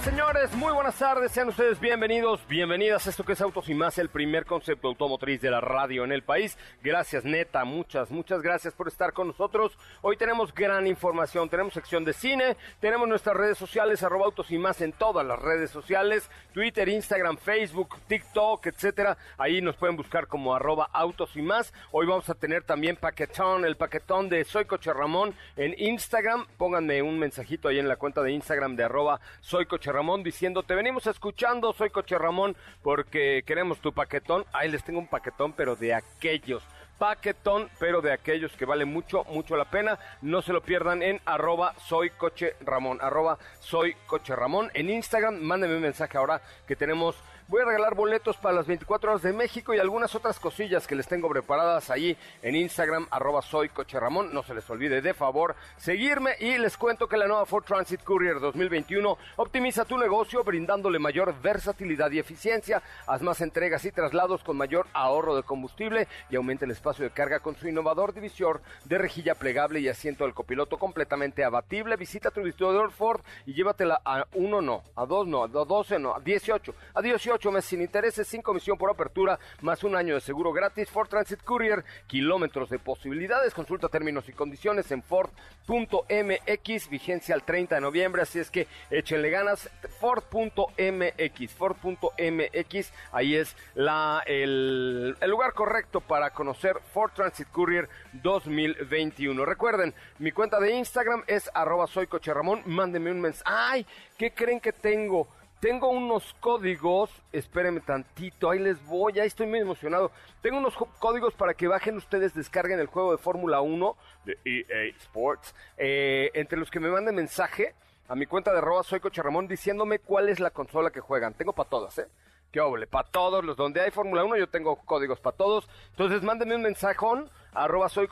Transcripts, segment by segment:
señores, muy buenas tardes, sean ustedes bienvenidos, bienvenidas a esto que es Autos y Más, el primer concepto automotriz de la radio en el país. Gracias, neta, muchas, muchas gracias por estar con nosotros. Hoy tenemos gran información, tenemos sección de cine, tenemos nuestras redes sociales, arroba Autos y Más en todas las redes sociales, Twitter, Instagram, Facebook, TikTok, etcétera. Ahí nos pueden buscar como arroba Autos y Más. Hoy vamos a tener también paquetón, el paquetón de Soy Coche Ramón en Instagram. Pónganme un mensajito ahí en la cuenta de Instagram de arroba Soy Coche Ramón diciendo, te venimos escuchando, soy Coche Ramón, porque queremos tu paquetón. Ahí les tengo un paquetón, pero de aquellos. Paquetón, pero de aquellos que vale mucho, mucho la pena. No se lo pierdan en arroba soy coche Ramón, arroba soy coche Ramón. En Instagram, mándenme un mensaje ahora que tenemos Voy a regalar boletos para las 24 horas de México y algunas otras cosillas que les tengo preparadas ahí en Instagram, arroba soy coche Ramón. No se les olvide de favor seguirme y les cuento que la nueva Ford Transit Courier 2021 optimiza tu negocio brindándole mayor versatilidad y eficiencia. Haz más entregas y traslados con mayor ahorro de combustible y aumenta el espacio de carga con su innovador divisor de rejilla plegable y asiento del copiloto completamente abatible. Visita tu distribuidor Ford y llévatela a uno no, a dos no, a doce no, a 18, a 18 meses sin intereses, sin comisión por apertura, más un año de seguro gratis. Ford Transit Courier, kilómetros de posibilidades. Consulta términos y condiciones en Ford.mx, vigencia al 30 de noviembre. Así es que échenle ganas. Ford.mx, Ford.mx, ahí es la, el, el lugar correcto para conocer Ford Transit Courier 2021. Recuerden, mi cuenta de Instagram es arroba soy coche Ramón. Mándenme un mensaje. ¡Ay! ¿Qué creen que tengo? Tengo unos códigos, espérenme tantito, ahí les voy, ahí estoy muy emocionado. Tengo unos códigos para que bajen ustedes, descarguen el juego de Fórmula 1 de EA Sports, eh, entre los que me manden mensaje a mi cuenta de arroba soy diciéndome cuál es la consola que juegan. Tengo para todas, ¿eh? Qué oble, para todos los donde hay Fórmula 1 yo tengo códigos para todos. Entonces mándenme un mensajón, arroba soy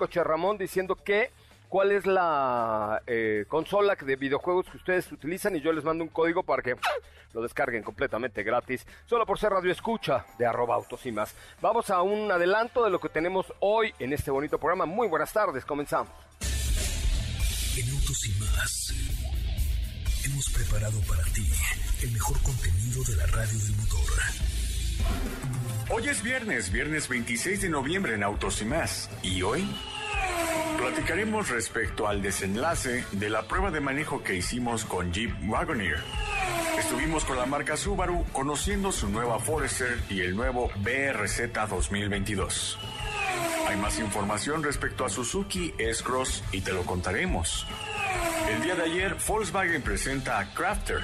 diciendo que cuál es la eh, consola de videojuegos que ustedes utilizan y yo les mando un código para que lo descarguen completamente gratis, solo por ser radio escucha de arroba autos y más. Vamos a un adelanto de lo que tenemos hoy en este bonito programa. Muy buenas tardes, comenzamos. En autos y más hemos preparado para ti el mejor contenido de la radio del motor. Hoy es viernes, viernes 26 de noviembre en Autos y más. ¿Y hoy? Platicaremos respecto al desenlace de la prueba de manejo que hicimos con Jeep Wagoneer. Estuvimos con la marca Subaru conociendo su nueva Forester y el nuevo BRZ 2022. Hay más información respecto a Suzuki S-Cross y te lo contaremos. El día de ayer, Volkswagen presenta a Crafter.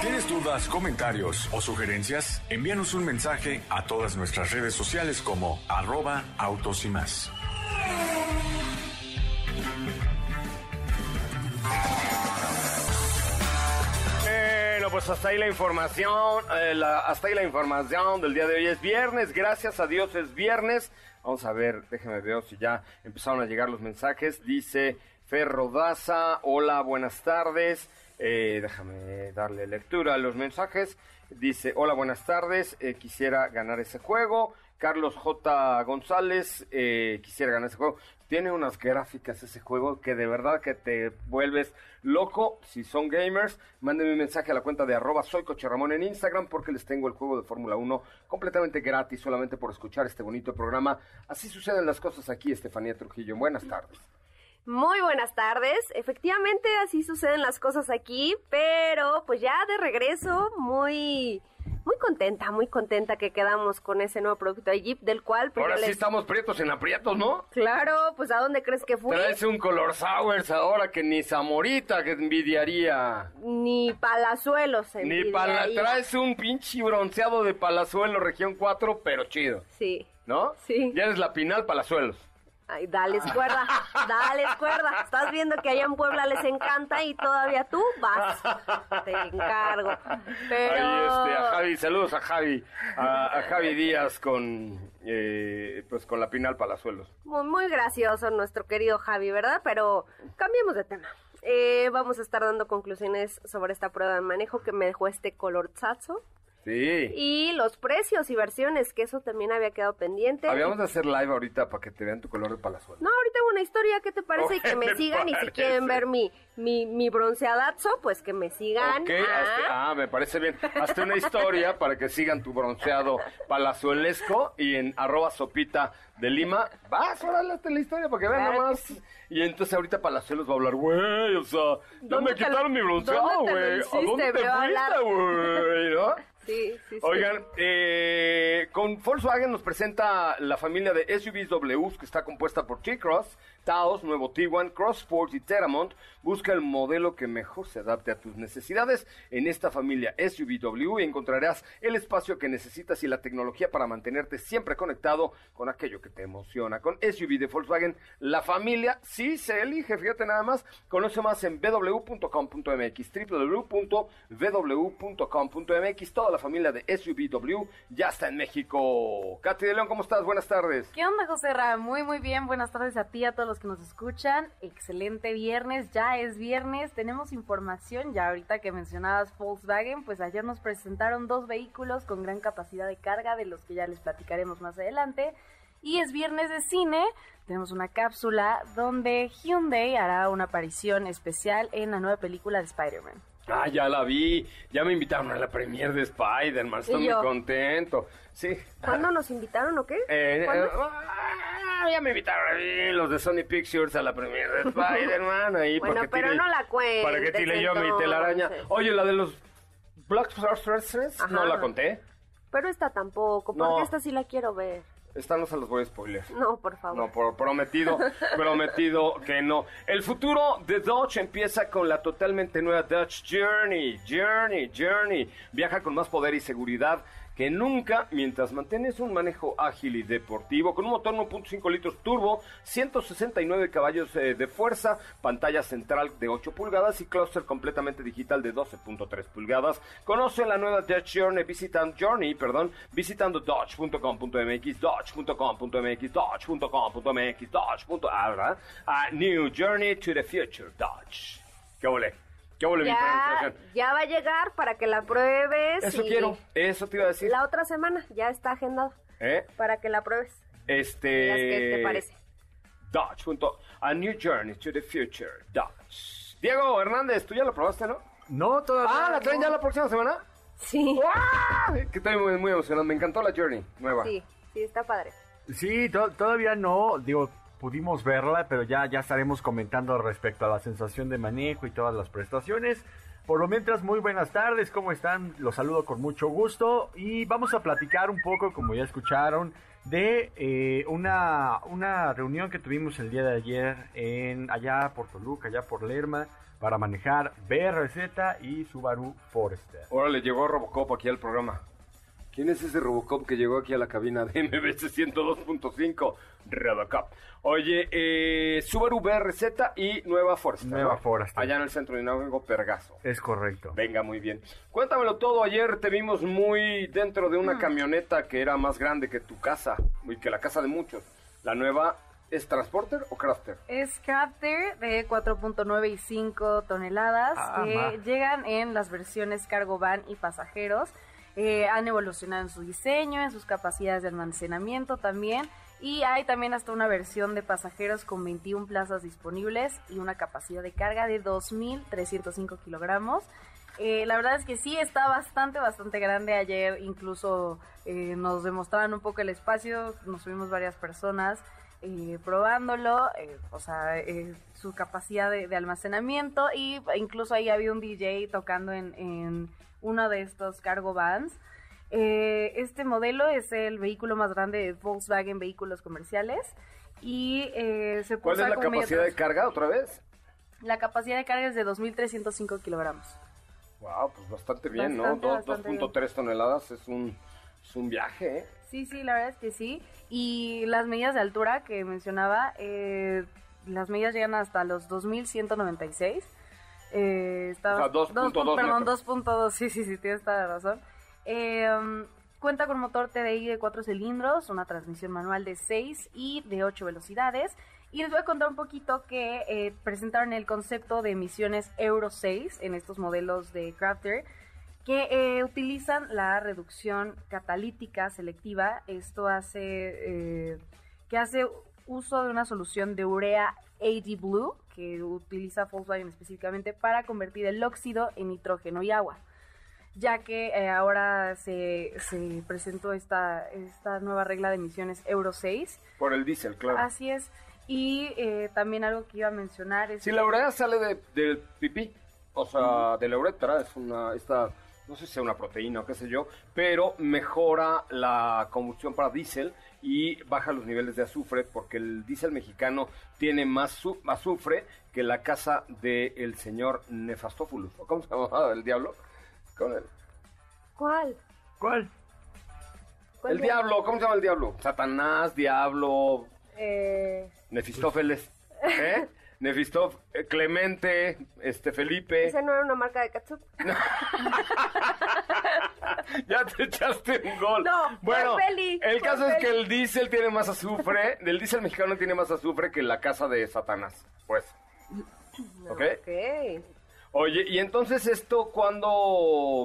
¿Tienes dudas, comentarios o sugerencias? Envíanos un mensaje a todas nuestras redes sociales como arroba autos y más. Pues hasta ahí la información, eh, hasta ahí la información del día de hoy. Es viernes, gracias a Dios es viernes. Vamos a ver, déjeme ver si ya empezaron a llegar los mensajes. Dice Ferro Daza, hola, buenas tardes. Eh, déjame darle lectura a los mensajes. Dice, hola, buenas tardes, eh, quisiera ganar ese juego. Carlos J. González, eh, quisiera ganar ese juego. Tiene unas gráficas ese juego que de verdad que te vuelves loco. Si son gamers, mándenme un mensaje a la cuenta de arroba soy Ramón en Instagram porque les tengo el juego de Fórmula 1 completamente gratis solamente por escuchar este bonito programa. Así suceden las cosas aquí, Estefanía Trujillo. Buenas tardes. Muy buenas tardes. Efectivamente, así suceden las cosas aquí, pero pues ya de regreso, muy muy contenta, muy contenta que quedamos con ese nuevo producto de Jeep, del cual... Pues, ahora sí estamos prietos en aprietos, ¿no? Claro, pues ¿a dónde crees que fui? Traes un color sours ahora que ni Zamorita que envidiaría. Ni Palazuelos Ni pala Traes un pinche bronceado de Palazuelo, región 4, pero chido. Sí. ¿No? Sí. Ya eres la Pinal Palazuelos. Ay, dale cuerda, dale cuerda. Estás viendo que allá en Puebla les encanta y todavía tú vas. Te encargo. Pero... Ahí este, a Javi, saludos a Javi, a, Javi Díaz con, eh, pues con la Pinal Palazuelos. Muy, muy gracioso nuestro querido Javi, ¿verdad? Pero cambiemos de tema. Eh, vamos a estar dando conclusiones sobre esta prueba de manejo que me dejó este color zazo. Sí. Y los precios y versiones, que eso también había quedado pendiente. Habíamos de hacer live ahorita para que te vean tu color de palazuelo. No, ahorita hago una historia, ¿qué te parece? y que me sigan y si quieren ver mi, mi, mi bronceadazo, pues que me sigan. ah. ah, me parece bien. Hazte una historia para que sigan tu bronceado palazuelesco y en arroba sopita de Lima. Vas, órale, hazte la historia para que vean nada más. Y entonces ahorita Palazuelos va a hablar, güey, o sea, no me quitaron mi bronceado, güey. ¿A dónde te fuiste, güey? ¿No? Sí, sí, Oigan, eh, con Volkswagen nos presenta la familia de SUVs W que está compuesta por T-Cross, Taos, Nuevo Tiguan, Cross Sport y Teramont. Busca el modelo que mejor se adapte a tus necesidades. En esta familia SUV y encontrarás el espacio que necesitas y la tecnología para mantenerte siempre conectado con aquello que te emociona. Con SUV de Volkswagen, la familia sí se elige, fíjate nada más. Conoce más en www.com.mx, www.ww.com.mx. Toda la familia de SUVW ya está en México. Katy de León, ¿cómo estás? Buenas tardes. ¿Qué onda, José Ra? Muy, muy bien. Buenas tardes a ti, a todos los que nos escuchan. Excelente viernes, ya es viernes. Tenemos información, ya ahorita que mencionabas Volkswagen, pues ayer nos presentaron dos vehículos con gran capacidad de carga, de los que ya les platicaremos más adelante. Y es viernes de cine, tenemos una cápsula donde Hyundai hará una aparición especial en la nueva película de Spider-Man. Ah, ya la vi. Ya me invitaron a la premiere de Spider-Man. Estoy muy contento. Sí. ¿Cuándo nos invitaron o qué? Eh, eh, ah, ya me invitaron a mí, los de Sony Pictures a la premiere de Spider-Man. Ahí bueno, pero no la cuentes. Para que tire yo mi telaraña. Oye, la de los Black Sorcerers no la conté. Pero esta tampoco, porque esta sí la quiero ver. Esta no se los voy a spoiler. No, por favor. No, por, prometido, prometido que no. El futuro de Dodge empieza con la totalmente nueva Dodge Journey. Journey, Journey. Viaja con más poder y seguridad que nunca mientras mantienes un manejo ágil y deportivo con un motor 1.5 litros turbo, 169 caballos eh, de fuerza, pantalla central de 8 pulgadas y clúster completamente digital de 12.3 pulgadas. Conoce la nueva Dodge Journey visitando Journey, perdón, visitando dodge.com.mx, dodge.com.mx, dodge.com.mx, dodge. Ah, New Journey to the Future, Dodge. ¿Qué volé? ya, ya va a llegar para que la pruebes. Eso quiero, eso te iba a decir. La otra semana ya está agendado. ¿Eh? Para que la pruebes. Este. ¿Qué te parece? Dodge junto a New Journey to the Future. Dodge. Diego Hernández, tú ya lo probaste, ¿no? No, todavía. Ah, ¿la traen ya la próxima semana? Sí. Que estoy muy, muy emocionado. Me encantó la Journey nueva. Sí, sí, está padre. Sí, todavía no. Digo, pudimos verla, pero ya, ya estaremos comentando respecto a la sensación de manejo y todas las prestaciones. Por lo mientras, muy buenas tardes, ¿cómo están? Los saludo con mucho gusto y vamos a platicar un poco, como ya escucharon, de eh, una, una reunión que tuvimos el día de ayer en allá por Toluca, allá por Lerma, para manejar BRZ y Subaru Forester. Ahora le llegó Robocop aquí al programa. ¿Quién es ese Robocop que llegó aquí a la cabina de MBC 102.5? Robocop. Oye, eh, Subaru BRZ y Nueva Forester. Nueva Forester. Allá en el centro de Dinámico Pergazo. Es correcto. Venga, muy bien. Cuéntamelo todo. Ayer te vimos muy dentro de una mm. camioneta que era más grande que tu casa y que la casa de muchos. La nueva ¿Es Transporter o Crafter? Es Crafter de 4.9 y 5 toneladas ah, que llegan en las versiones cargo van y pasajeros. Eh, han evolucionado en su diseño, en sus capacidades de almacenamiento también. Y hay también hasta una versión de pasajeros con 21 plazas disponibles y una capacidad de carga de 2.305 kilogramos. Eh, la verdad es que sí, está bastante, bastante grande. Ayer incluso eh, nos demostraron un poco el espacio, nos subimos varias personas eh, probándolo, o sea, su capacidad de, almacenamiento y incluso ahí había un DJ tocando en, en uno de estos cargo vans. este modelo es el vehículo más grande de Volkswagen Vehículos Comerciales y se ¿Cuál es la capacidad de carga otra vez? La capacidad de carga es de 2.305 kilogramos. Wow, pues bastante bien, ¿no? 2.3 toneladas es un, es un viaje, ¿eh? Sí, sí, la verdad es que sí. Y las medidas de altura que mencionaba, eh, las medidas llegan hasta los 2.196. Eh, está, o sea, 2.2 Perdón, 2.2, sí, sí, sí, tienes toda la razón. Eh, cuenta con motor TDI de 4 cilindros, una transmisión manual de 6 y de 8 velocidades. Y les voy a contar un poquito que eh, presentaron el concepto de emisiones Euro 6 en estos modelos de Crafter que eh, utilizan la reducción catalítica selectiva. Esto hace eh, que hace uso de una solución de urea AD Blue que utiliza Volkswagen específicamente para convertir el óxido en nitrógeno y agua ya que ahora se, se presentó esta, esta nueva regla de emisiones Euro 6. Por el diésel, claro. Así es. Y eh, también algo que iba a mencionar es... Sí, la urea sale de, del pipí, o sea, de la uretra, es una, esta, no sé si sea una proteína o qué sé yo, pero mejora la combustión para diésel y baja los niveles de azufre, porque el diésel mexicano tiene más azufre que la casa del señor Nefastófulus, ¿cómo se llama el diablo? ¿Cuál? ¿Cuál? el diablo, ¿cómo se llama el diablo? Satanás, diablo... Eh... Nefistófeles. ¿Eh? Nefistof, eh, Clemente, este Felipe. ¿Esa no era una marca de ketchup? ya te echaste un gol. No, bueno, Feli, el caso es que el diésel tiene más azufre, el diésel mexicano tiene más azufre que la casa de Satanás, pues. ¿Ok? Ok. Oye, y entonces esto cuando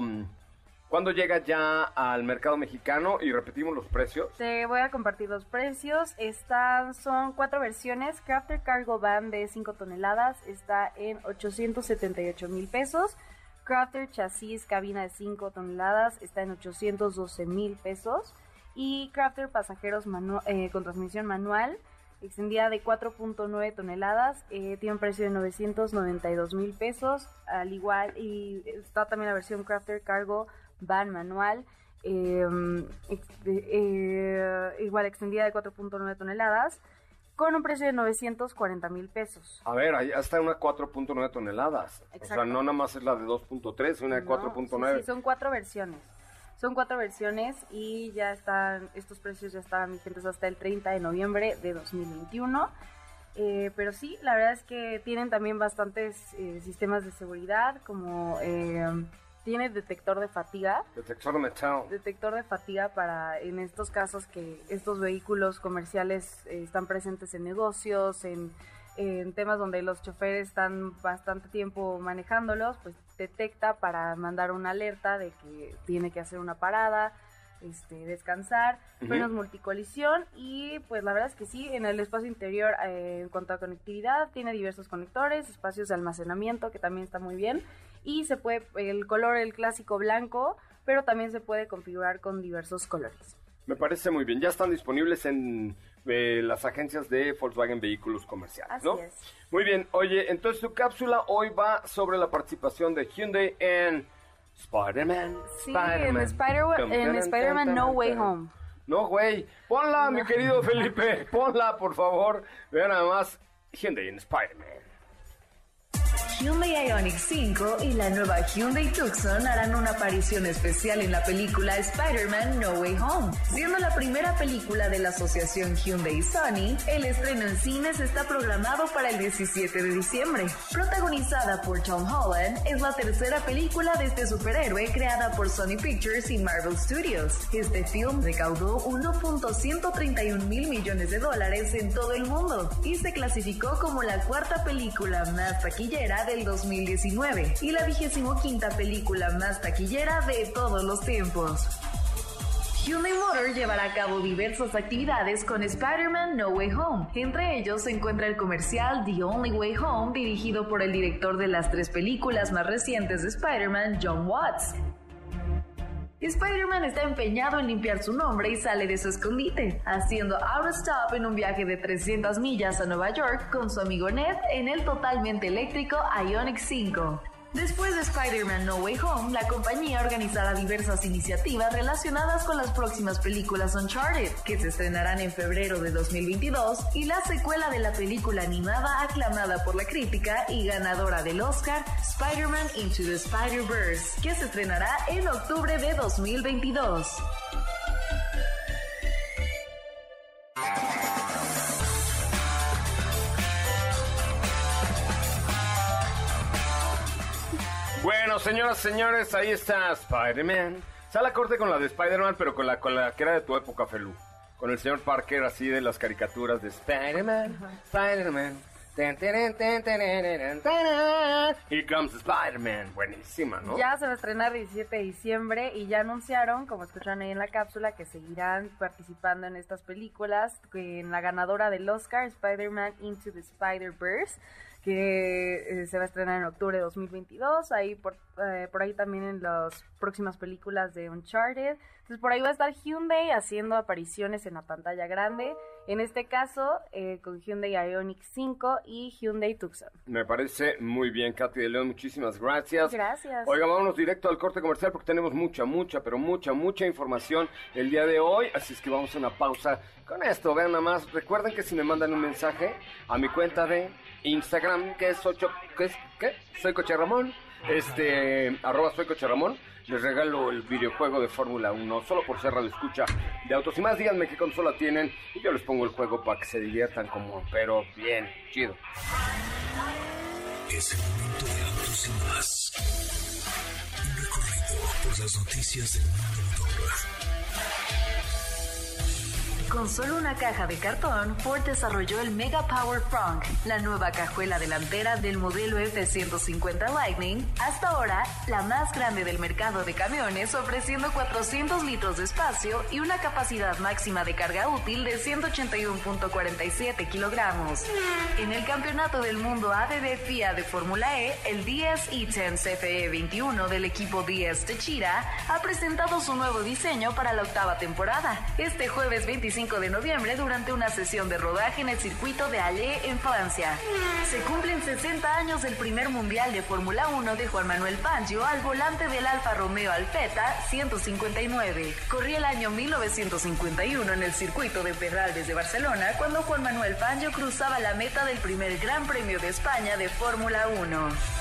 cuando llega ya al mercado mexicano y repetimos los precios. Te voy a compartir los precios. Estas son cuatro versiones. Crafter Cargo Van de 5 toneladas está en 878 mil pesos. Crafter Chasis Cabina de 5 toneladas está en 812 mil pesos. Y Crafter Pasajeros manu- eh, con transmisión manual extendida de 4.9 toneladas eh, tiene un precio de 992 mil pesos. Al igual, y está también la versión Crafter Cargo van manual, eh, ex- eh, igual extendida de 4.9 toneladas, con un precio de 940 mil pesos. A ver, ahí está una 4.9 toneladas. O sea, Exacto. no nada más es la de 2.3, una de No, 4.9. sí, sí, son cuatro versiones. Son cuatro versiones y ya están, estos precios ya estaban vigentes hasta el 30 de noviembre de 2021. Eh, pero sí, la verdad es que tienen también bastantes eh, sistemas de seguridad, como eh, tiene detector de fatiga, Detector de metal. detector de fatiga para en estos casos que estos vehículos comerciales eh, están presentes en negocios, en, en temas donde los choferes están bastante tiempo manejándolos, pues detecta para mandar una alerta de que tiene que hacer una parada, este, descansar, frenos multicolisión y pues la verdad es que sí, en el espacio interior eh, en cuanto a conectividad tiene diversos conectores, espacios de almacenamiento que también está muy bien y se puede, el color el clásico blanco, pero también se puede configurar con diversos colores. Me parece muy bien. Ya están disponibles en eh, las agencias de Volkswagen Vehículos Comerciales, Así ¿no? es. Muy bien. Oye, entonces tu cápsula hoy va sobre la participación de Hyundai en Spider-Man. Sí, en Spider- en Spider-Man No Way Home. No, güey. Ponla, mi querido Felipe. Ponla, por favor. Vean nada más Hyundai en Spider-Man. Hyundai Ioniq 5 y la nueva Hyundai Tucson harán una aparición especial en la película Spider-Man No Way Home. Siendo la primera película de la asociación Hyundai y Sony, el estreno en cines está programado para el 17 de diciembre. Protagonizada por Tom Holland, es la tercera película de este superhéroe creada por Sony Pictures y Marvel Studios. Este film recaudó 1.131 mil millones de dólares en todo el mundo y se clasificó como la cuarta película más taquillera de del 2019 y la vigésimo quinta película más taquillera de todos los tiempos. Hyundai Motor llevará a cabo diversas actividades con Spider-Man No Way Home. Entre ellos se encuentra el comercial The Only Way Home, dirigido por el director de las tres películas más recientes de Spider-Man, John Watts. Spider-Man está empeñado en limpiar su nombre y sale de su escondite, haciendo out stop en un viaje de 300 millas a Nueva York con su amigo Ned en el totalmente eléctrico Ionic 5. Después de Spider-Man No Way Home, la compañía organizará diversas iniciativas relacionadas con las próximas películas Uncharted, que se estrenarán en febrero de 2022, y la secuela de la película animada aclamada por la crítica y ganadora del Oscar, Spider-Man Into the Spider-Verse, que se estrenará en octubre de 2022. Señoras, señores, ahí está Spider-Man. Sale a corte con la de Spider-Man, pero con la, con la que era de tu época, Felú. Con el señor Parker, así de las caricaturas de Spider-Man, Spider-Man. Here comes Spider-Man. Buenísima, ¿no? Ya se va a estrenar el 17 de diciembre y ya anunciaron, como escuchan ahí en la cápsula, que seguirán participando en estas películas. En la ganadora del Oscar, Spider-Man Into the Spider-Verse que eh, se va a estrenar en octubre de 2022, ahí por, eh, por ahí también en las próximas películas de Uncharted. Entonces por ahí va a estar Hyundai haciendo apariciones en la pantalla grande, en este caso eh, con Hyundai Ioniq 5 y Hyundai Tucson. Me parece muy bien, Katy de León, muchísimas gracias. Gracias. Oiga, vámonos directo al corte comercial porque tenemos mucha, mucha, pero mucha, mucha información el día de hoy, así es que vamos a una pausa con esto, vean nada más, recuerden que si me mandan un mensaje a mi cuenta de Instagram, que es ocho, ¿qué es? ¿Qué? Soy Coche Ramón, este, arroba soy Coche Ramón, les regalo el videojuego de Fórmula 1, solo por ser escucha de autos y más, díganme qué consola tienen y yo les pongo el juego para que se diviertan como, pero bien, chido. Es el momento de autos y más. Un recorrido por las noticias del mundo. Con solo una caja de cartón, Ford desarrolló el Mega Power Frunk, la nueva cajuela delantera del modelo F-150 Lightning, hasta ahora la más grande del mercado de camiones, ofreciendo 400 litros de espacio y una capacidad máxima de carga útil de 181.47 kilogramos. En el Campeonato del Mundo ADD FIA de Fórmula E, el DS E10 CFE 21 del equipo DS Techira ha presentado su nuevo diseño para la octava temporada. Este jueves 25 de noviembre durante una sesión de rodaje en el circuito de Halle en Francia. Se cumplen 60 años del primer mundial de Fórmula 1 de Juan Manuel Fangio al volante del Alfa Romeo Alpeta 159. Corría el año 1951 en el circuito de Perralbes de Barcelona cuando Juan Manuel Fangio cruzaba la meta del primer Gran Premio de España de Fórmula 1.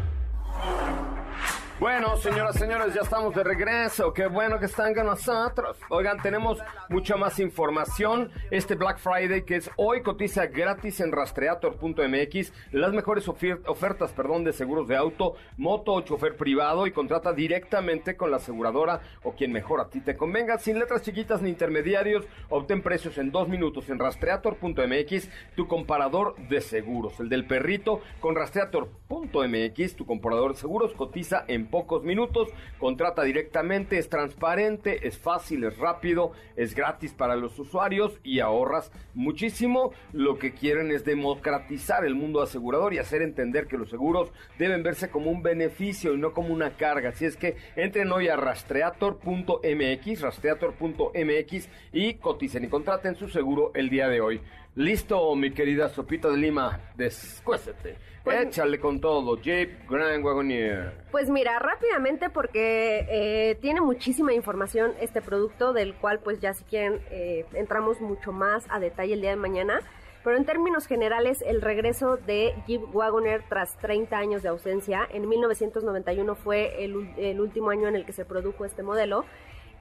Bueno, señoras, señores, ya estamos de regreso. Qué bueno que están con nosotros. Oigan, tenemos mucha más información. Este Black Friday, que es hoy, cotiza gratis en rastreator.mx. Las mejores ofertas, perdón, de seguros de auto, moto o chofer privado y contrata directamente con la aseguradora o quien mejor a ti te convenga. Sin letras chiquitas ni intermediarios, obtén precios en dos minutos en rastreator.mx, tu comparador de seguros. El del perrito con rastreator.mx, tu comparador de seguros, cotiza en pocos minutos, contrata directamente, es transparente, es fácil, es rápido, es gratis para los usuarios y ahorras muchísimo. Lo que quieren es democratizar el mundo asegurador y hacer entender que los seguros deben verse como un beneficio y no como una carga. Así es que entren hoy a rastreator.mx, rastreator.mx y coticen y contraten su seguro el día de hoy. Listo, mi querida Sopita de Lima, descuésete. Échale con todo, Jeep Grand Wagoneer. Pues mira, rápidamente porque eh, tiene muchísima información este producto del cual pues ya si quieren eh, entramos mucho más a detalle el día de mañana. Pero en términos generales, el regreso de Jeep Wagoner tras 30 años de ausencia, en 1991 fue el, el último año en el que se produjo este modelo,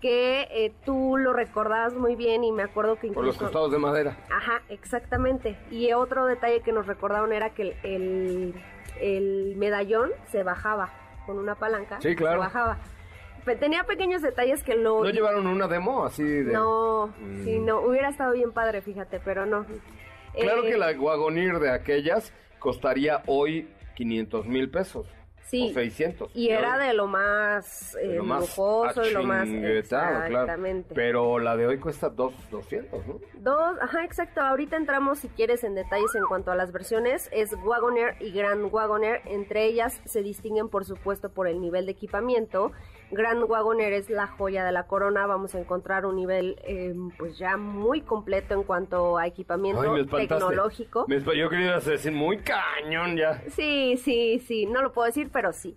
que eh, tú lo recordabas muy bien y me acuerdo que Por los incluso... costados de madera. Ajá, exactamente. Y otro detalle que nos recordaron era que el, el, el medallón se bajaba con una palanca. Sí, claro. Se bajaba. Tenía pequeños detalles que lo... ¿No llevaron una demo así de...? No, Mm. sí, no. Hubiera estado bien padre, fíjate, pero no. Claro Eh, que la Wagoneer de aquellas costaría hoy 500 mil pesos. Sí. O 600. Y era de lo más, eh, de lo más lujoso y lo más... claro. Exactamente. Pero la de hoy cuesta dos, 200, ¿no? Dos, ajá, exacto. Ahorita entramos, si quieres, en detalles en cuanto a las versiones. Es Wagoner y Grand Wagoner. Entre ellas se distinguen, por supuesto, por el nivel de equipamiento. Grand Wagoner es la joya de la corona. Vamos a encontrar un nivel, eh, pues ya muy completo en cuanto a equipamiento Ay, me tecnológico. Me yo quería decir muy cañón ya. Sí, sí, sí. No lo puedo decir, pero sí.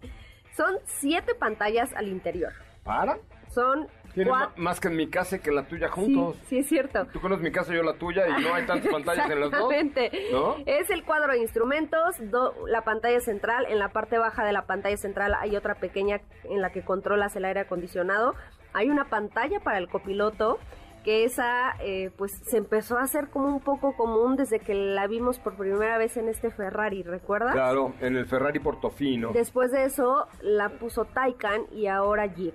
Son siete pantallas al interior. ¿Para? Son Tiene más que en mi casa y que en la tuya juntos. sí, es cierto. Tú conoces mi casa, yo la tuya y no hay tantas pantallas en las dos. Exactamente. ¿No? Es el cuadro de instrumentos, do- la pantalla central. En la parte baja de la pantalla central hay otra pequeña en la que controlas el aire acondicionado. Hay una pantalla para el copiloto que esa eh, pues se empezó a hacer como un poco común desde que la vimos por primera vez en este Ferrari, ¿recuerdas? Claro, en el Ferrari Portofino. Después de eso la puso Taycan y ahora Jeep.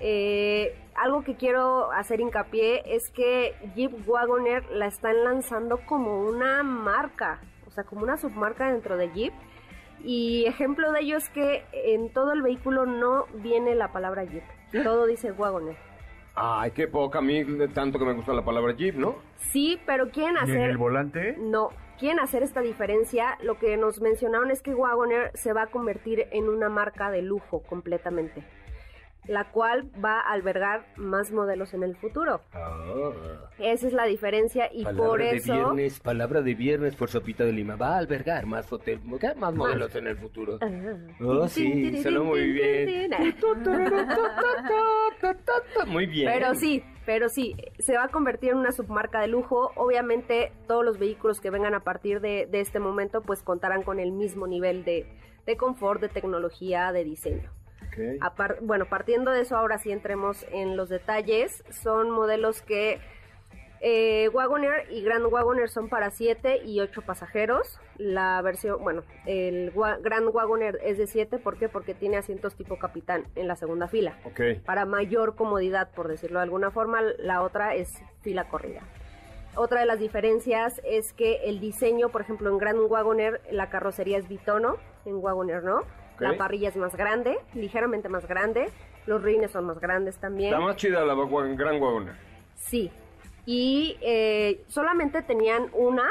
Eh, algo que quiero hacer hincapié es que Jeep Wagoner la están lanzando como una marca, o sea, como una submarca dentro de Jeep. Y ejemplo de ello es que en todo el vehículo no viene la palabra Jeep, todo dice Wagoner. Ay, qué poca a mí, tanto que me gusta la palabra Jeep, ¿no? Sí, pero quieren ¿Y en hacer... el volante? No, quieren hacer esta diferencia. Lo que nos mencionaron es que Wagoner se va a convertir en una marca de lujo completamente, la cual va a albergar más modelos en el futuro. Esa es la diferencia y por eso... palabra de viernes por Sopita de Lima. Va a albergar más hotel, más modelos en el futuro. Oh, sí, sonó muy bien. Muy bien. Pero sí, pero sí, se va a convertir en una submarca de lujo. Obviamente todos los vehículos que vengan a partir de, de este momento pues contarán con el mismo nivel de, de confort, de tecnología, de diseño. Bueno, partiendo de eso, ahora sí entremos en los detalles. Son modelos que eh, Wagoner y Grand Wagoner son para 7 y 8 pasajeros. La versión, bueno, el Wa- Grand Wagoner es de 7, ¿por qué? Porque tiene asientos tipo capitán en la segunda fila. Ok. Para mayor comodidad, por decirlo de alguna forma, la otra es fila corrida. Otra de las diferencias es que el diseño, por ejemplo, en Grand Wagoner la carrocería es bitono, en Wagoner no. La parrilla es más grande, ligeramente más grande. Los rines son más grandes también. Está más chida la Gran Wagoner. Sí. Y eh, solamente tenían una.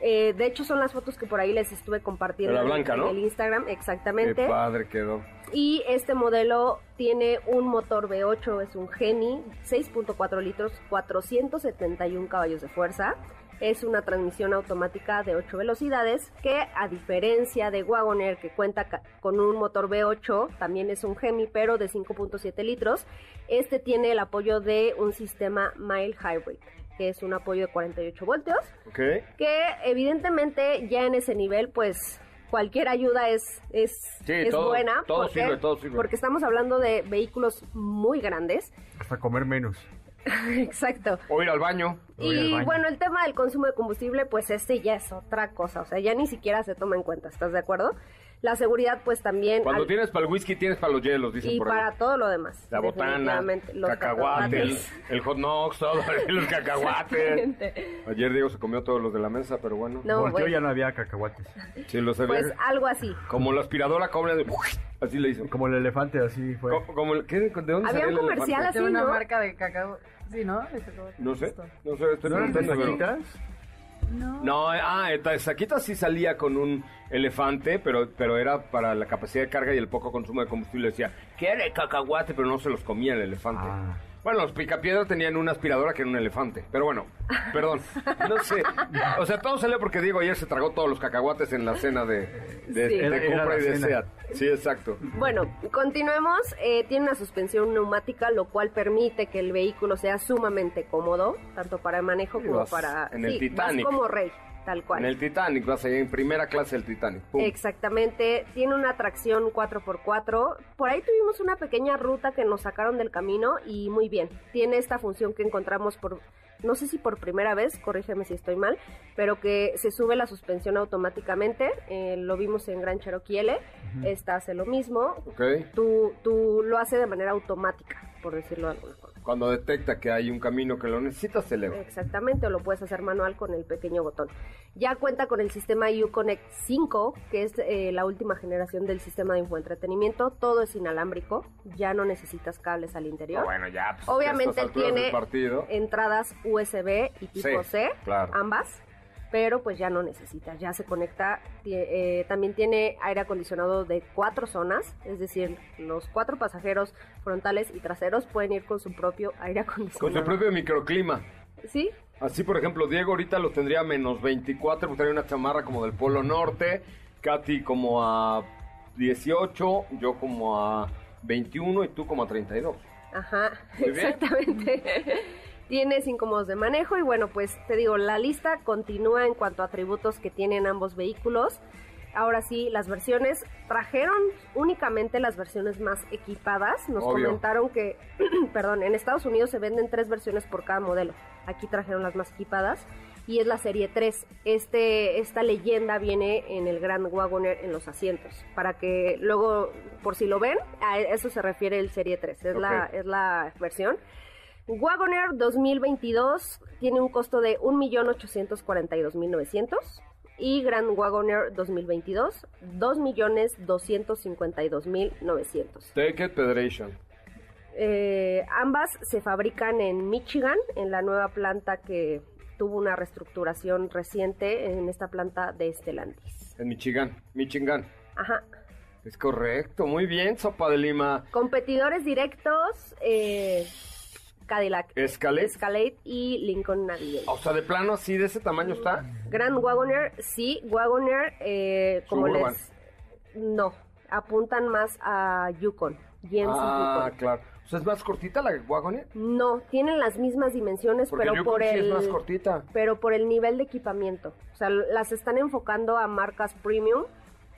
eh, de hecho, son las fotos que por ahí les estuve compartiendo la en- blanca, en ¿no? el Instagram, Qué exactamente. padre quedó. Y este modelo tiene un motor V8, es un Geni, 6.4 litros, 471 caballos de fuerza. Es una transmisión automática de 8 velocidades que a diferencia de Wagoner que cuenta ca- con un motor V8, también es un Hemi pero de 5.7 litros, este tiene el apoyo de un sistema mild hybrid, que es un apoyo de 48 voltios que evidentemente ya en ese nivel pues cualquier ayuda es es, Sí, es todo- buena todo porque, sirve, todo sirve. porque estamos hablando de vehículos muy grandes Hasta comer menos. exacto O ir al baño. Al y baño. bueno el tema del consumo de combustible pues este ya es otra cosa o sea ya ni siquiera se toma en cuenta ¿estás de acuerdo? la seguridad pues también Cuando al- tienes para el whisky, tienes para los hielos, dicen y por ahí. para todo lo demás La botana, los cacahuate, el, cacahuates. el hot dogs, todo, los cacahuates. Exactamente. Ayer Diego se comió todos los de la mesa, pero bueno. No, bueno. ya no había cacahuates. Sí, los había- pues algo así Como la aspiradora cobra de... Así le hizo. Como el elefante, así fue. Co- Como el, ¿qué, ¿De dónde Había un el comercial elefante? así, De una ¿no? marca de cacao. Sí, ¿no? No sé, no sé, estoy ¿No preguntando, pero-? No. No, ah, esta Saquita sí salía con un elefante, pero pero era para la capacidad de carga y el poco consumo de combustible. Decía, quiere cacahuate, pero no se los comía el elefante. Ah. Bueno, los picapiedra tenían una aspiradora que era un elefante. Pero bueno, perdón. No sé. O sea, todo salió porque Diego ayer se tragó todos los cacahuates en la cena de, de, Sí. de Era- era Cupra y de cena. Seat. Sí, exacto. Bueno, continuemos. Eh, tiene una suspensión neumática, lo cual permite que el vehículo sea sumamente cómodo, tanto para el manejo como vas para... en el sí, Titanic. vas como rey, tal cual. En el Titanic, vas a ir en primera clase del Titanic. Pum. Exactamente, tiene una tracción 4x4. Por ahí tuvimos una pequeña ruta que nos sacaron del camino y muy bien. Tiene esta función que encontramos por, no sé si por primera vez, corrígeme si estoy mal, pero que se sube la suspensión automáticamente. Eh, lo vimos en Gran Cherokee L. Esta hace lo mismo. Ok. Tú, tú lo hace de manera automática, por decirlo de alguna forma. Cuando detecta que hay un camino que lo necesitas, se eleva. Exactamente, o lo puedes hacer manual con el pequeño botón. Ya cuenta con el sistema Uconnect 5, que es eh, la última generación del sistema de infoentretenimiento. Todo es inalámbrico, ya no necesitas cables al interior. Ah, bueno, ya. pues, Obviamente alturas tiene entradas USB y tipo Sí, C, claro. ambas, pero pues ya no necesitas, ya se conecta. Eh, también tiene aire acondicionado de cuatro zonas, es decir, los cuatro pasajeros frontales y traseros pueden ir con su propio aire Con acondicionado. su propio microclima. ¿Sí? Así, por ejemplo, Diego ahorita lo tendría a menos 24, porque trae una chamarra como del Polo Norte, Katy como a 18, yo como a 21 y tú como a 32. Ajá, exactamente. Tiene cinco modos de manejo y bueno, pues te digo, la lista continúa en cuanto a atributos que tienen ambos vehículos. Ahora sí, las versiones trajeron únicamente las versiones más equipadas. Nos Obvio. comentaron que, perdón, en Estados Unidos se venden tres versiones por cada modelo. Aquí trajeron las más equipadas y es la serie 3. Este, esta leyenda viene en el Grand Wagoner en los asientos, para que luego, por si lo ven, a eso se refiere el serie 3, es, la, Ok. es la versión. Wagoner 2022 tiene un costo de 1.842.900 y Grand Wagoner 2022 2.252.900. Take it, Federation. Eh, ambas se fabrican en Michigan, en la nueva planta que tuvo una reestructuración reciente en esta planta de Stellantis. En Michigan. Michigan. Ajá. Es correcto. Muy bien, Sopa de Lima. Competidores directos, eh, Cadillac Escalade. Escalade y Lincoln Navigator. O sea, de plano así, de ese tamaño está. Grand Wagoner, sí, Wagoner, eh, como Suburban. les... No, apuntan más a Yukon, Ah, Yukon. claro. O sea, es más cortita la Wagoner. No, tienen las mismas dimensiones, Porque pero Yukon por sí el... es más cortita. pero por el nivel de equipamiento. O sea, las están enfocando a marcas premium,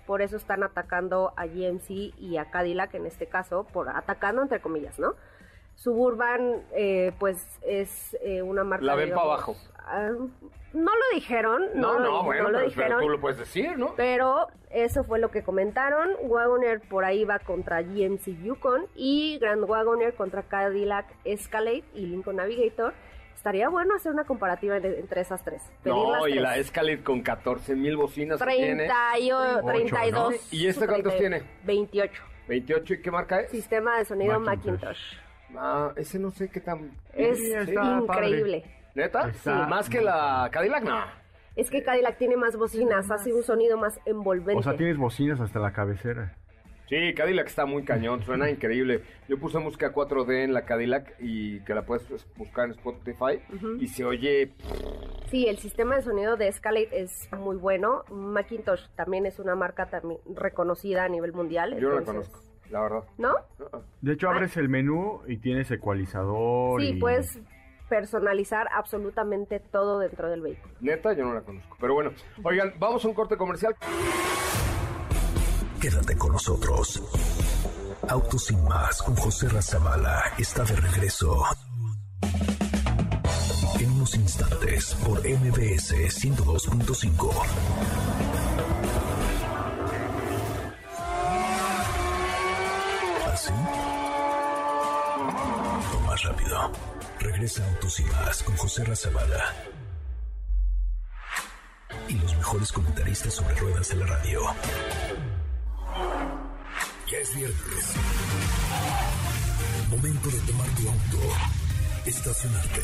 por eso están atacando a GMC y a Cadillac en este caso, por atacando entre comillas, ¿no? Suburban, eh, pues es eh, una marca. La ven digamos, pa' abajo. ah, no lo dijeron, no, No, lo, no, di- bueno, no lo pero, pero dijeron. tú lo puedes decir, ¿no? Pero eso fue lo que comentaron. Wagoner por ahí va contra GMC Yukon y Grand Wagoner contra Cadillac Escalade y Lincoln Navigator. Estaría bueno hacer una comparativa entre esas tres. No, y tres. la Escalade con 14 mil bocinas que tiene. 30 y o- 32. ¿Y este cuántos 32, tiene? 28. 28, ¿y qué marca es? Sistema de sonido Macintosh. Macintosh. Ah, ese no sé qué tan... Es Sí, increíble. ¿Neta? Está- ¿Más que la Cadillac? No. Es que Cadillac tiene más bocinas, hace un sonido más envolvente. O sea, tienes bocinas hasta la cabecera. Sí, Cadillac está muy cañón, suena increíble. Yo puse música 4D en la Cadillac y que la puedes buscar en Spotify y se oye... Sí, el sistema de sonido de Escalade es muy bueno. Macintosh también es una marca también reconocida a nivel mundial. Yo no la entonces- conozco, la verdad. ¿No? De hecho, abres el menú y tienes ecualizador. Sí, y... puedes personalizar absolutamente todo dentro del vehículo. Neta, yo no la conozco. Pero bueno, oigan, vamos a un corte comercial. Quédate con nosotros. Autos sin más con José Razabala está de regreso. En unos instantes por MBS 102.5. Regresa Autos y más con José Razabala. Y los mejores comentaristas sobre ruedas de la radio. Ya es viernes. Momento de tomar tu auto, estacionarte,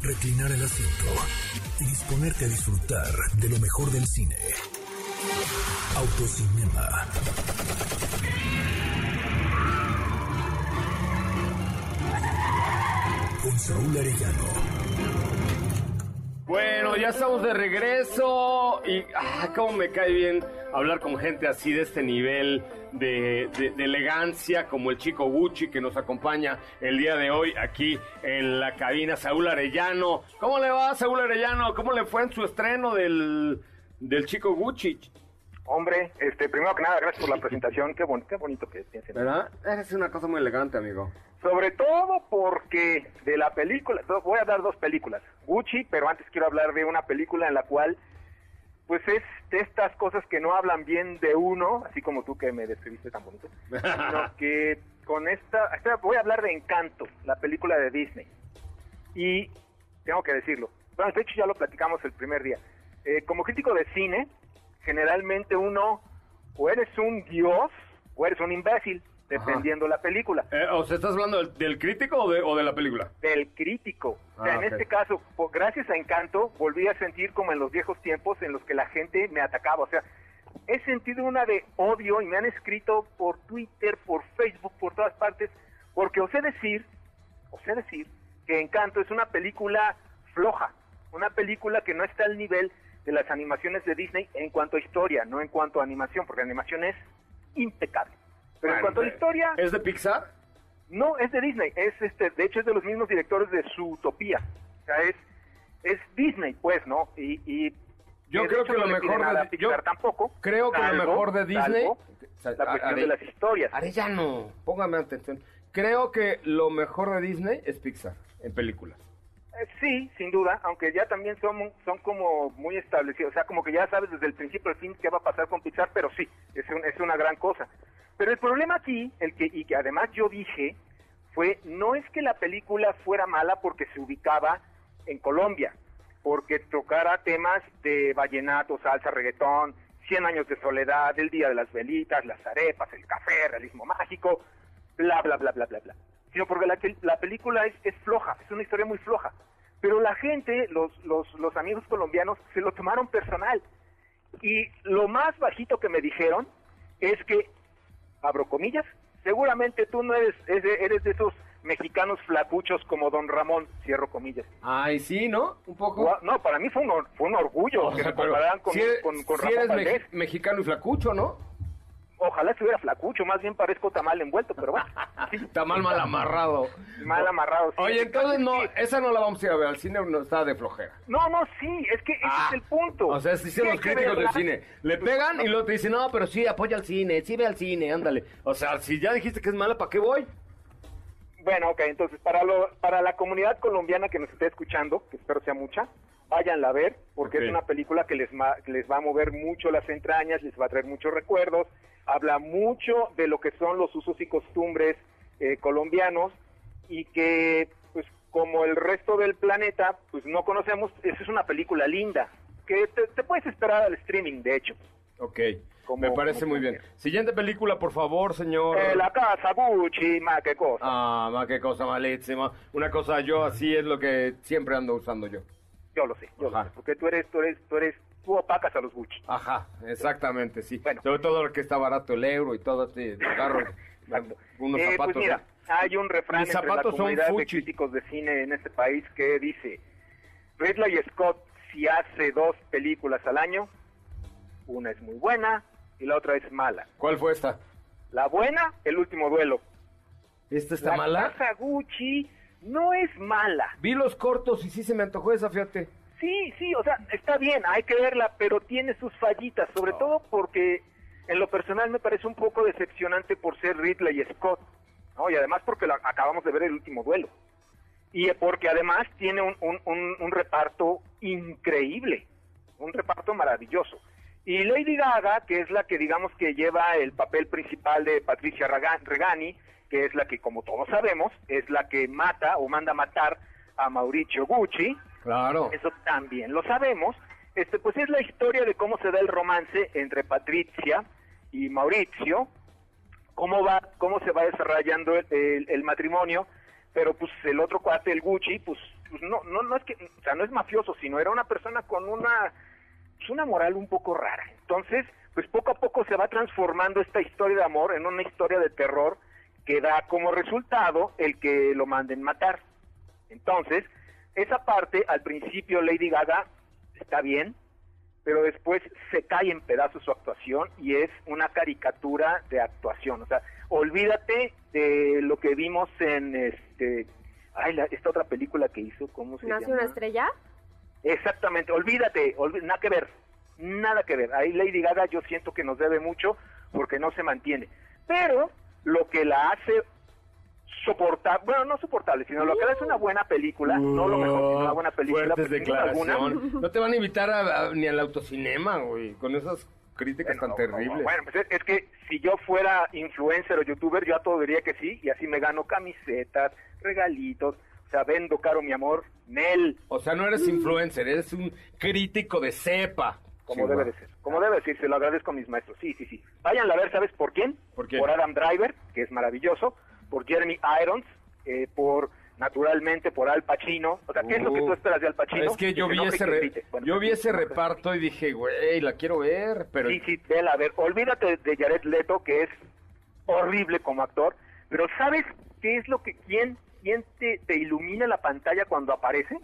reclinar el asiento y disponerte a disfrutar de lo mejor del cine. Autocinema. Saúl Arellano. Bueno, ya estamos de regreso y ah, cómo me cae bien hablar con gente así de este nivel de, de- de elegancia como el chico Gucci que nos acompaña el día de hoy aquí en la cabina, Saúl Arellano. ¿Cómo le va, Saúl Arellano? ¿Cómo le fue en su estreno del, del chico Gucci? Hombre, este, primero que nada, gracias por la presentación. Qué, bon- qué bonito que piensen. ¿Verdad? Es una cosa muy elegante, amigo. Sobre todo porque de la película, voy a dar dos películas. Gucci, pero antes quiero hablar de una película en la cual, pues es de estas cosas que no hablan bien de uno, así como tú que me describiste tan bonito, sino que con esta, esta- voy a hablar de Encanto, la película de Disney. Y tengo que decirlo, bueno, de hecho ya lo platicamos el primer día. Eh, como crítico de cine, generalmente uno o eres un dios o eres un imbécil, dependiendo la película. Eh, ¿O sea, estás hablando del, del crítico o de, o de la película? Del crítico. O sea, Ah, en este caso, po- gracias a Encanto, volví a sentir como en los viejos tiempos en los que la gente me atacaba. O sea, he sentido una de odio y me han escrito por Twitter, por Facebook, por todas partes, porque osé decir, osé decir que Encanto es una película floja, una película que no está al nivel de las animaciones de Disney en cuanto a historia, no en cuanto a animación, porque la animación es impecable. Pero en cuanto a eh, historia, ¿Es de Pixar? no, es de Disney, es este, de hecho es de los mismos directores de Zootopia. O sea, es, es Disney, pues, ¿no? Y, y Yo creo hecho que no lo mejor de- yo tampoco. creo que lo mejor de Disney- salvo la cuestión Are- de las historias. Arellano, póngame atención. Creo que lo mejor de Disney es Pixar en películas. Sí, sin duda, aunque ya también son, son como muy establecidos, o sea, como que ya sabes desde el principio al fin qué va a pasar con Pixar, pero sí, es, un- es una gran cosa. Pero el problema aquí, el que, y que además yo dije, fue, no es que la película fuera mala porque se ubicaba en Colombia, porque tocara temas de vallenato, salsa, reggaetón, 100 años de soledad, el Día de las Velitas, las arepas, el café, realismo mágico, bla, bla, bla, bla, bla, bla. Sino porque la, que- la película es, es floja, es una historia muy floja. Pero la gente, los, los, los amigos colombianos, se lo tomaron personal. Y lo más bajito que me dijeron es que, abro comillas, seguramente tú no eres, eres de- eres de esos mexicanos flacuchos como Don Ramón, cierro comillas. Ay, sí, ¿no? Un poco. No, para mí fue un, or- fue un orgullo O que sea, me pero compararan con, si eres, con, con si Ramón eres mexicano y flacucho, ¿no? Ojalá estuviera flacucho, más bien parezco tamal envuelto, pero bueno, sí, Está mal, amarrado. mal amarrado. sí. Oye, entonces no, esa no la vamos a ir a ver al cine, no está de flojera. No, no, sí, es que ese Ah, es el punto. O sea, si son los críticos del cine. Le pegan y luego te dicen, no, pero sí, apoya al cine, sí ve al cine, ándale. O sea, si ya dijiste que es mala, ¿para qué voy? Bueno, ok, entonces para lo, para la comunidad colombiana que nos esté escuchando, que espero sea mucha, váyanla a ver, porque es una película que les, les va a mover mucho las entrañas, les va a traer muchos recuerdos, habla mucho de lo que son los usos y costumbres eh, colombianos y que, pues como el resto del planeta, pues no conocemos, esa es una película linda, que te, te puedes esperar al streaming, de hecho. Ok, Como- me parece muy bien. Siguiente película, por favor, señor. Eh, la casa Gucci, ma, qué cosa. Ah, ma, qué cosa malísima. Una cosa, yo así es lo que siempre ando usando yo. Yo lo sé, yo lo sé, porque tú eres, tú eres, tú eres, tú opacas a los Gucci. Ajá, exactamente, sí. Bueno. Sobre todo que está barato el euro y todo, te agarro Exacto. unos Eh, zapatos. pues mira, ¿no? hay un refrán entre la zapatos son comunidad de críticos de cine en este país que dice, Ridley Scott si hace dos películas al año, una es muy buena y la otra es mala. ¿Cuál fue esta? La buena, El Último Duelo. ¿Esta está la mala? casa Gucci no es mala. Vi los cortos y sí se me antojó esa, fíjate. Sí, sí, o sea, está bien, hay que verla, pero tiene sus fallitas, sobre Oh. todo porque en lo personal me parece un poco decepcionante por ser Ridley Scott, ¿no? Y además porque la- acabamos de ver el último duelo. Y porque además tiene un, un- un- un reparto increíble, un reparto maravilloso. Y Lady Gaga, que es la que digamos que lleva el papel principal de Patricia Regani, que es la que, como todos sabemos, es la que mata o manda matar a Mauricio Gucci, Claro. eso también lo sabemos. Este, pues es la historia de cómo se da el romance entre Patricia y Mauricio, cómo va, cómo se va desarrollando el, el- el matrimonio, pero pues el otro cuate, el Gucci, pues, pues no, no, no es que, o sea, no es mafioso, sino era una persona con una, pues una moral un poco rara. Entonces, pues poco a poco se va transformando esta historia de amor en una historia de terror que da como resultado el que lo manden matar. Entonces, esa parte, al principio Lady Gaga está bien, pero después se cae en pedazos su actuación y es una caricatura de actuación. O sea, olvídate de lo que vimos en este, ay, la- esta otra película que hizo, ¿cómo se ¿Nace llama? una estrella? Exactamente, olvídate, olví- nada que ver, nada que ver. Ahí Lady Gaga yo siento que nos debe mucho porque no se mantiene. Pero lo que la hace soportable, bueno, no soportable, sino lo que la hace una buena película, no lo mejor, sino una buena película. Alguna- declaraciones. No te van a invitar a- a- ni al autocinema, güey, con esas críticas tan terribles. Bueno, pues es, es que si yo fuera influencer o youtuber, yo a todo diría que sí, y así me gano camisetas, regalitos, o sea, vendo caro mi amor, Nel, O sea, no eres influencer, eres un crítico de cepa. Como debe de ser, como debe de ser, se lo agradezco a mis maestros, sí, sí, sí. Vayan a ver, ¿sabes por quién? ¿Por quién? Adam Driver, que es maravilloso, por Jeremy Irons, eh, por, naturalmente, por Al Pacino, o sea, ¿qué es lo que tú esperas de Al Pacino? Uh, Es que yo vi ese, re-. Bueno, yo pues, vi ese pues, reparto y dije, güey, la quiero ver, pero Sí, sí, vela, a ver, olvídate de Jared Leto, que es horrible como actor, pero ¿sabes qué es lo que, quién, quién te, te ilumina la pantalla cuando aparece?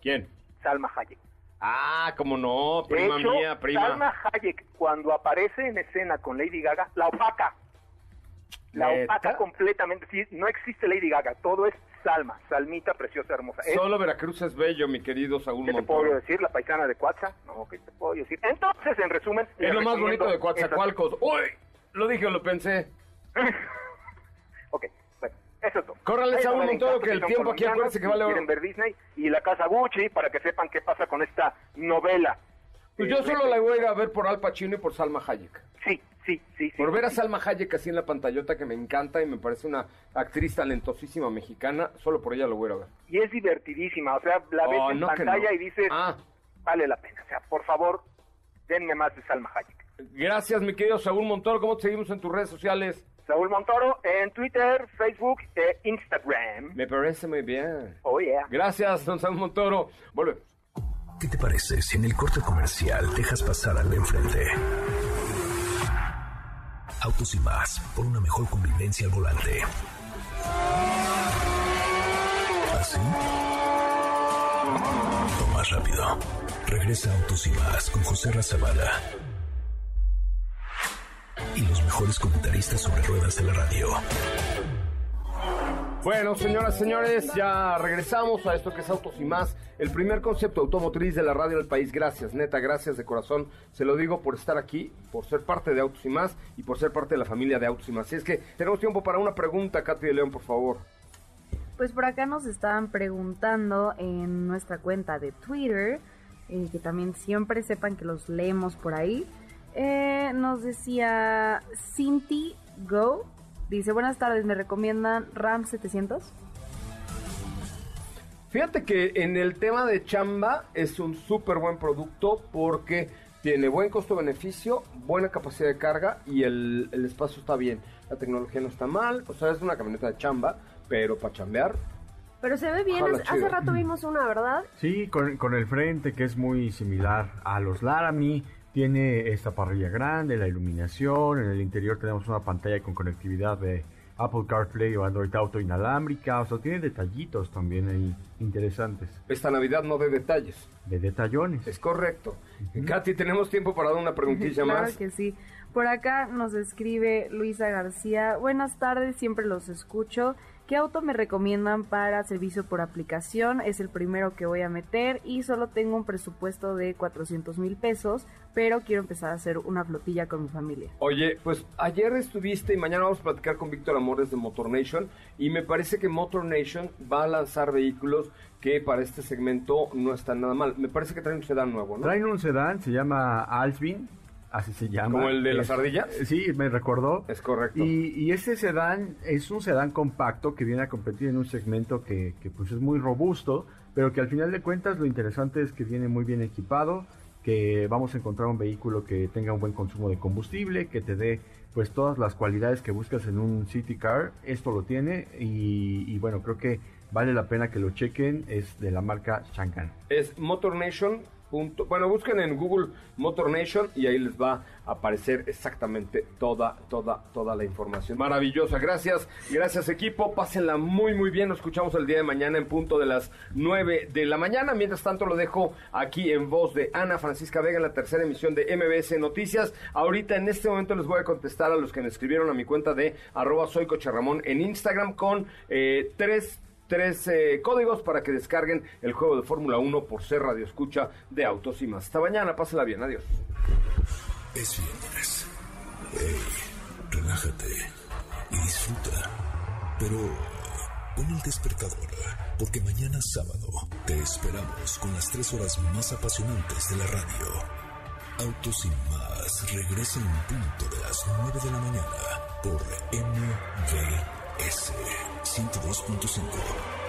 ¿quién? Salma Hayek. Ah, cómo no, De prima hecho, mía, prima. Salma Hayek, cuando aparece en escena con Lady Gaga, la opaca. La ¿Neta? opaca completamente. Sí, no existe Lady Gaga, todo es Salma, Salmita, preciosa, hermosa. Es- Solo Veracruz es bello, mi querido Saúl ¿Qué te puedo decir? La paisana de Coatza. No, ¿qué te puedo decir? Entonces, en resumen... Es lo más bonito de Coatzacoalcos. ¡Uy! Lo dije o lo pensé. Ok, eso es todo. Córrale, Saúl Montoro, que el tiempo aquí acuérdese que vale oro. quieren ver Disney y la Casa Gucci para que sepan qué pasa con esta novela. Pues Eh, yo solo la voy a ir a ver por Al Pacino y por Salma Hayek. Sí, sí, sí. sí. Por ver a Salma Hayek así en la pantallota que me encanta y me parece una actriz talentosísima mexicana, solo por ella lo voy a ir a ver. Y es divertidísima, o sea, la ves Oh, en no pantalla no. y dices, Ah, vale la pena. O sea, por favor, denme más de Salma Hayek. gracias mi querido Saúl Montoro. ¿Cómo te seguimos en tus redes sociales? Saúl Montoro en Twitter, Facebook e Instagram. Me parece muy bien. Oh, yeah. Gracias, don Saúl Montoro. Volvemos. ¿Qué te parece si en el corte comercial dejas pasar al de enfrente? Autos y más, por una mejor convivencia al volante. ¿Así? O más rápido. Regresa Autos y más con José Razabala. Y los mejores comentaristas sobre ruedas de la radio. Bueno, señoras, señores, ya regresamos a esto que es Autos y más, el primer concepto automotriz de la radio del país. Gracias, neta, gracias de corazón. Se lo digo por estar aquí, por ser parte de Autos y más y por ser parte de la familia de Autos y más. Así es que tenemos tiempo para una pregunta, Katy de León, por favor. Pues por acá nos estaban preguntando en nuestra cuenta de Twitter, eh, que también siempre sepan que los leemos por ahí. Eh, nos decía Cinti Go, dice buenas tardes, ¿me recomiendan RAM 700? Fíjate que en el tema de chamba es un súper buen producto porque tiene buen costo-beneficio, buena capacidad de carga y el, el espacio está bien. La tecnología no está mal, o sea, es una camioneta de chamba, pero para chambear Pero se ve bien, hace chido. rato vimos una, ¿verdad? Sí, con, con el frente que es muy similar a los Laramie. Tiene esta parrilla grande, la iluminación. En el interior tenemos una pantalla con conectividad de Apple CarPlay o Android Auto inalámbrica. O sea, tiene detallitos también ahí interesantes. esta Navidad no de detalles. De detallones. Es correcto. Katy, tenemos tiempo para dar una preguntilla claro más. que sí. Por acá nos escribe Luisa García. Buenas tardes, siempre los escucho. ¿Qué auto me recomiendan para servicio por aplicación? Es el primero que voy a meter y solo tengo un presupuesto de 400 mil pesos, pero quiero empezar a hacer una flotilla con mi familia. Oye, pues ayer estuviste y mañana vamos a platicar con Víctor Amores de Motor Nation y me parece que Motor Nation va a lanzar vehículos que para este segmento no están nada mal. Me parece que traen un sedán nuevo, ¿no? Traen un sedán, se llama Alsvin, así se llama. ¿Como el de las ardillas? Sí, me recordó. Es correcto. Y, y ese sedán es un sedán compacto que viene a competir en un segmento que, que, pues es muy robusto, pero que al final de cuentas lo interesante es que viene muy bien equipado, que vamos a encontrar un vehículo que tenga un buen consumo de combustible, que te dé pues todas las cualidades que buscas en un city car, esto lo tiene y, y bueno, creo que vale la pena que lo chequen, es de la marca Shankan. Es Motor Nation bueno, busquen en Google Motor Nation y ahí les va a aparecer exactamente toda, toda, toda la información. Maravillosa, gracias, gracias equipo, pásenla muy, muy bien, nos escuchamos el día de mañana en punto de las 9 de la mañana. Mientras tanto lo dejo aquí en voz de Ana Francisca Vega en la tercera emisión de MBS Noticias. Ahorita en este momento les voy a contestar a los que me escribieron a mi cuenta de arroba soy Coche Ramón en Instagram con eh, tres tres eh, códigos para que descarguen el juego de Fórmula 1 por ser radio escucha de Autos y más. Hasta mañana, pásela bien, adiós. Es viernes. Hey, relájate y disfruta. Pero pon el despertador, porque mañana sábado te esperamos con las tres horas más apasionantes de la radio. Autos y más regresa en punto de las 9 de la mañana por MVS 102.5.